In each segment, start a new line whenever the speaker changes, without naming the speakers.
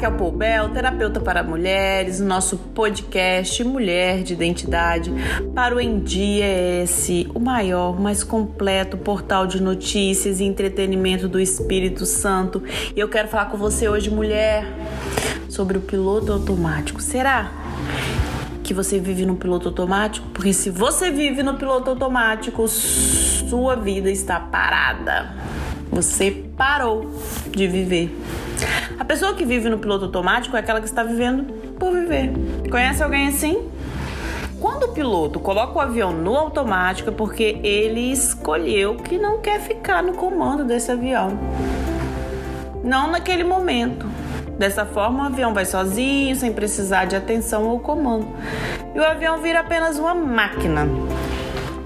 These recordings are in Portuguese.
Raquel Poubel, terapeuta para mulheres, no nosso podcast Mulher de Identidade para o Em Dia S, o maior, mais completo portal de notícias e entretenimento do Espírito Santo. E eu quero falar com você hoje, mulher, sobre o piloto automático. Será que você vive no piloto automático? Porque se você vive no piloto automático, sua vida está parada. Você parou de viver. A pessoa que vive no piloto automático é aquela que está vivendo por viver. Conhece alguém assim? Quando o piloto coloca o avião no automático é porque ele escolheu que não quer ficar no comando desse avião. Não naquele momento. Dessa forma, o avião vai sozinho, sem precisar de atenção ou comando. E o avião vira apenas uma máquina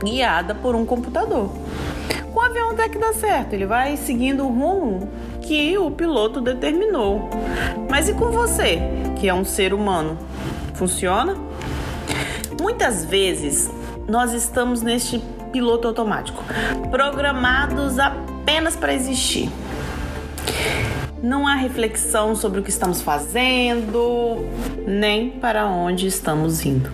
guiada por um computador. Com o avião até que dá certo, ele vai seguindo o rumo que o piloto determinou. Mas e com você, que é um ser humano? Funciona? Muitas vezes nós estamos neste piloto automático, programados apenas para existir. Não há reflexão sobre o que estamos fazendo, nem para onde estamos indo.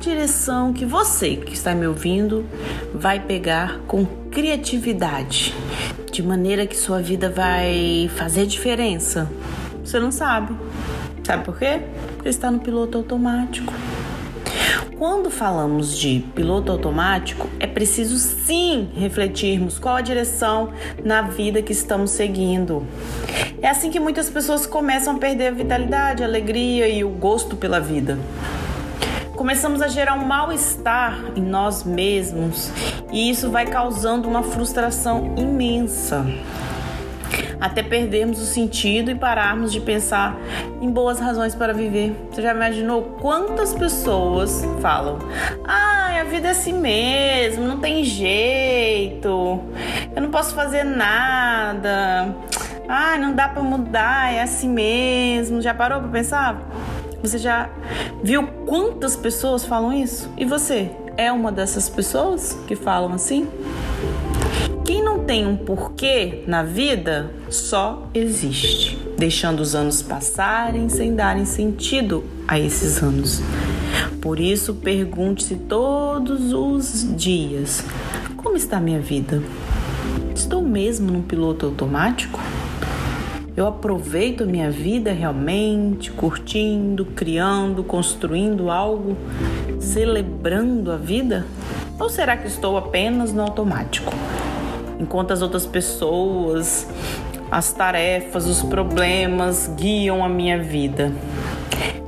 Direção que você que está me ouvindo vai pegar com criatividade? de maneira que sua vida vai fazer diferença? Você não sabe. Sabe por quê? Porque está no piloto automático. Quando falamos de piloto automático, é preciso sim refletirmos qual a direção na vida que estamos seguindo. É assim que muitas pessoas começam a perder a vitalidade, a alegria e o gosto pela vida começamos a gerar um mal-estar em nós mesmos e isso vai causando uma frustração imensa. Até perdermos o sentido e pararmos de pensar em boas razões para viver. Você já imaginou quantas pessoas falam: Ah, a vida é assim mesmo, não tem jeito, eu não posso fazer nada, ah, não dá para mudar, é assim mesmo. Já parou para pensar? Você já viu quantas pessoas falam isso? E você é uma dessas pessoas que falam assim? Quem não tem um porquê na vida só existe, deixando os anos passarem sem darem sentido a esses anos. Por isso, pergunte-se todos os dias: como está minha vida? Estou mesmo num piloto automático? Eu aproveito a minha vida realmente, curtindo, criando, construindo algo, celebrando a vida? Ou será que estou apenas no automático? Enquanto as outras pessoas, as tarefas, os problemas guiam a minha vida.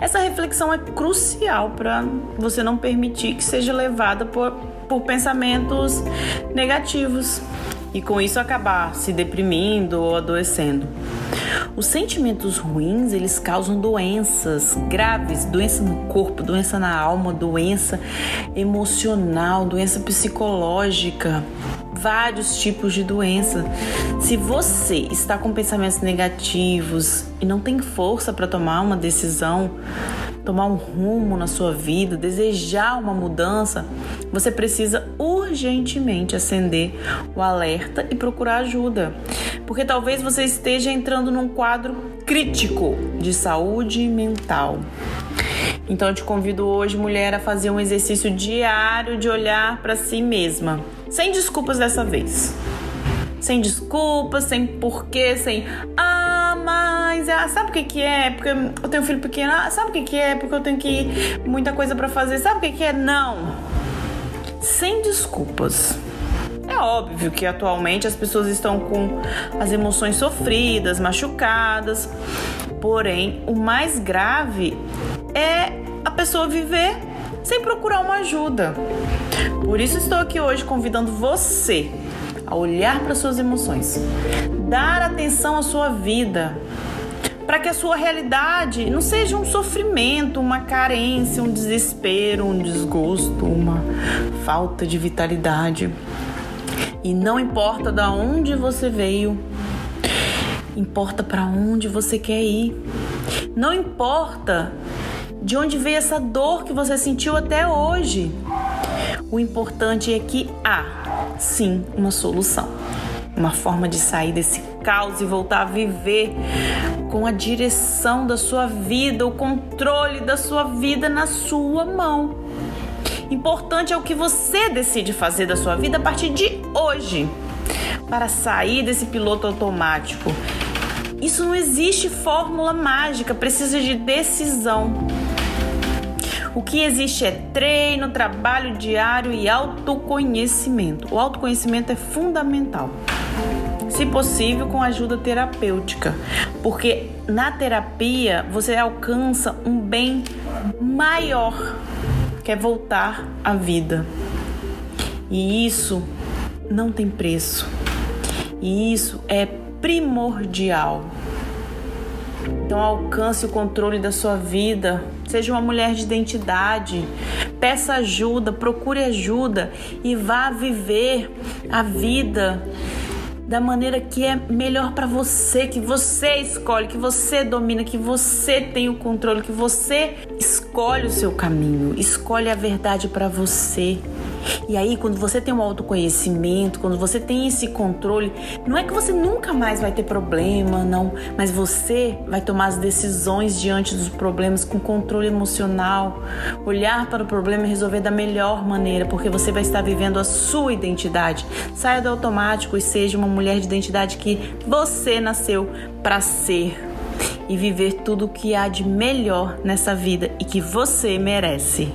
Essa reflexão é crucial para você não permitir que seja levada por, por pensamentos negativos e com isso acabar se deprimindo ou adoecendo. Os sentimentos ruins, eles causam doenças graves, doença no corpo, doença na alma, doença emocional, doença psicológica, vários tipos de doença. Se você está com pensamentos negativos e não tem força para tomar uma decisão, tomar um rumo na sua vida, desejar uma mudança, você precisa urgentemente acender o alerta e procurar ajuda. Porque talvez você esteja entrando num quadro crítico de saúde mental. Então eu te convido hoje, mulher, a fazer um exercício diário de olhar para si mesma, sem desculpas dessa vez. Sem desculpas, sem porquê, sem mas ah, sabe o que que é? Porque eu tenho um filho pequeno. Ah, sabe o que que é? Porque eu tenho que muita coisa para fazer. Sabe o que que é? Não. Sem desculpas. É óbvio que atualmente as pessoas estão com as emoções sofridas, machucadas. Porém, o mais grave é a pessoa viver sem procurar uma ajuda. Por isso estou aqui hoje convidando você a olhar para suas emoções, dar atenção à sua vida, para que a sua realidade não seja um sofrimento, uma carência, um desespero, um desgosto, uma falta de vitalidade. E não importa da onde você veio, importa para onde você quer ir. Não importa de onde veio essa dor que você sentiu até hoje. O importante é que há sim uma solução. Uma forma de sair desse caos e voltar a viver com a direção da sua vida, o controle da sua vida na sua mão. Importante é o que você decide fazer da sua vida a partir de hoje para sair desse piloto automático. Isso não existe fórmula mágica, precisa de decisão. O que existe é treino, trabalho diário e autoconhecimento. O autoconhecimento é fundamental. Se possível, com ajuda terapêutica, porque na terapia você alcança um bem maior, que é voltar à vida. E isso não tem preço. E isso é primordial. Então alcance o controle da sua vida. Seja uma mulher de identidade. Peça ajuda, procure ajuda e vá viver a vida da maneira que é melhor para você, que você escolhe, que você domina, que você tem o controle, que você escolhe o seu caminho, escolhe a verdade para você. E aí, quando você tem um autoconhecimento, quando você tem esse controle, não é que você nunca mais vai ter problema, não, mas você vai tomar as decisões diante dos problemas com controle emocional, olhar para o problema e resolver da melhor maneira, porque você vai estar vivendo a sua identidade. Saia do automático e seja uma mulher de identidade que você nasceu para ser e viver tudo o que há de melhor nessa vida e que você merece.